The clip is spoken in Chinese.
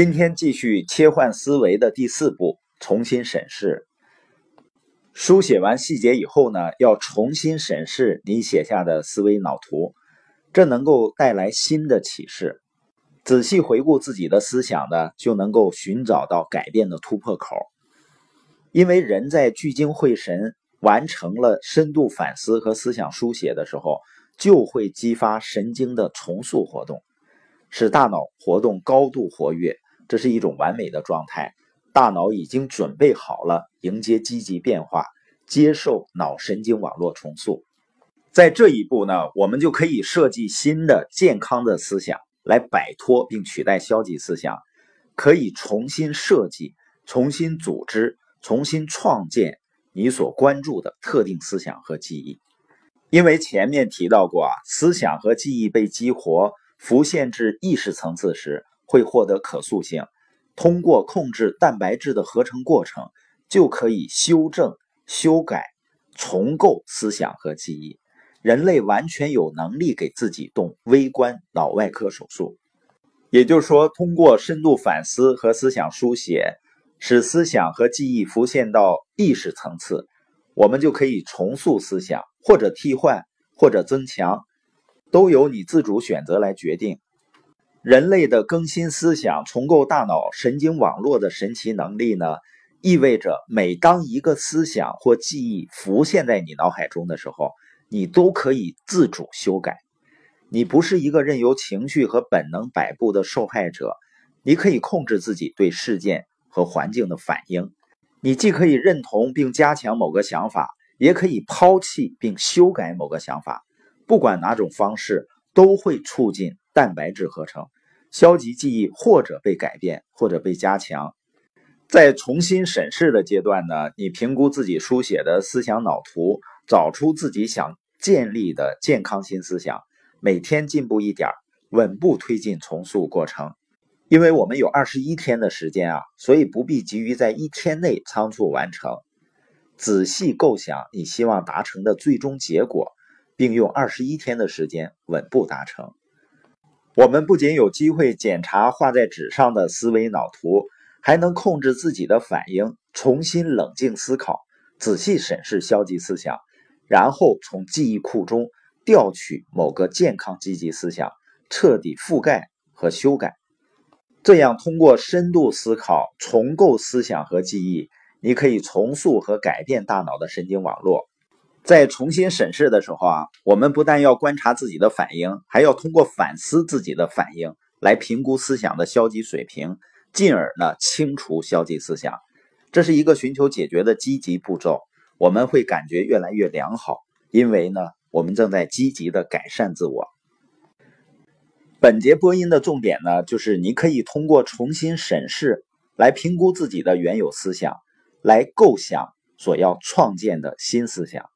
今天继续切换思维的第四步，重新审视。书写完细节以后呢，要重新审视你写下的思维脑图，这能够带来新的启示。仔细回顾自己的思想呢，就能够寻找到改变的突破口。因为人在聚精会神完成了深度反思和思想书写的时候，就会激发神经的重塑活动。使大脑活动高度活跃，这是一种完美的状态。大脑已经准备好了迎接积极变化，接受脑神经网络重塑。在这一步呢，我们就可以设计新的健康的思想来摆脱并取代消极思想，可以重新设计、重新组织、重新创建你所关注的特定思想和记忆。因为前面提到过啊，思想和记忆被激活。浮现至意识层次时，会获得可塑性。通过控制蛋白质的合成过程，就可以修正、修改、重构思想和记忆。人类完全有能力给自己动微观脑外科手术。也就是说，通过深度反思和思想书写，使思想和记忆浮现到意识层次，我们就可以重塑思想，或者替换，或者增强。都由你自主选择来决定。人类的更新思想、重构大脑神经网络的神奇能力呢？意味着每当一个思想或记忆浮现在你脑海中的时候，你都可以自主修改。你不是一个任由情绪和本能摆布的受害者，你可以控制自己对事件和环境的反应。你既可以认同并加强某个想法，也可以抛弃并修改某个想法。不管哪种方式，都会促进蛋白质合成，消极记忆或者被改变，或者被加强。在重新审视的阶段呢，你评估自己书写的思想脑图，找出自己想建立的健康新思想，每天进步一点，稳步推进重塑过程。因为我们有二十一天的时间啊，所以不必急于在一天内仓促完成，仔细构想你希望达成的最终结果。并用二十一天的时间稳步达成。我们不仅有机会检查画在纸上的思维脑图，还能控制自己的反应，重新冷静思考，仔细审视消极思想，然后从记忆库中调取某个健康积极思想，彻底覆盖和修改。这样，通过深度思考重构思想和记忆，你可以重塑和改变大脑的神经网络。在重新审视的时候啊，我们不但要观察自己的反应，还要通过反思自己的反应来评估思想的消极水平，进而呢清除消极思想。这是一个寻求解决的积极步骤。我们会感觉越来越良好，因为呢我们正在积极的改善自我。本节播音的重点呢，就是你可以通过重新审视来评估自己的原有思想，来构想所要创建的新思想。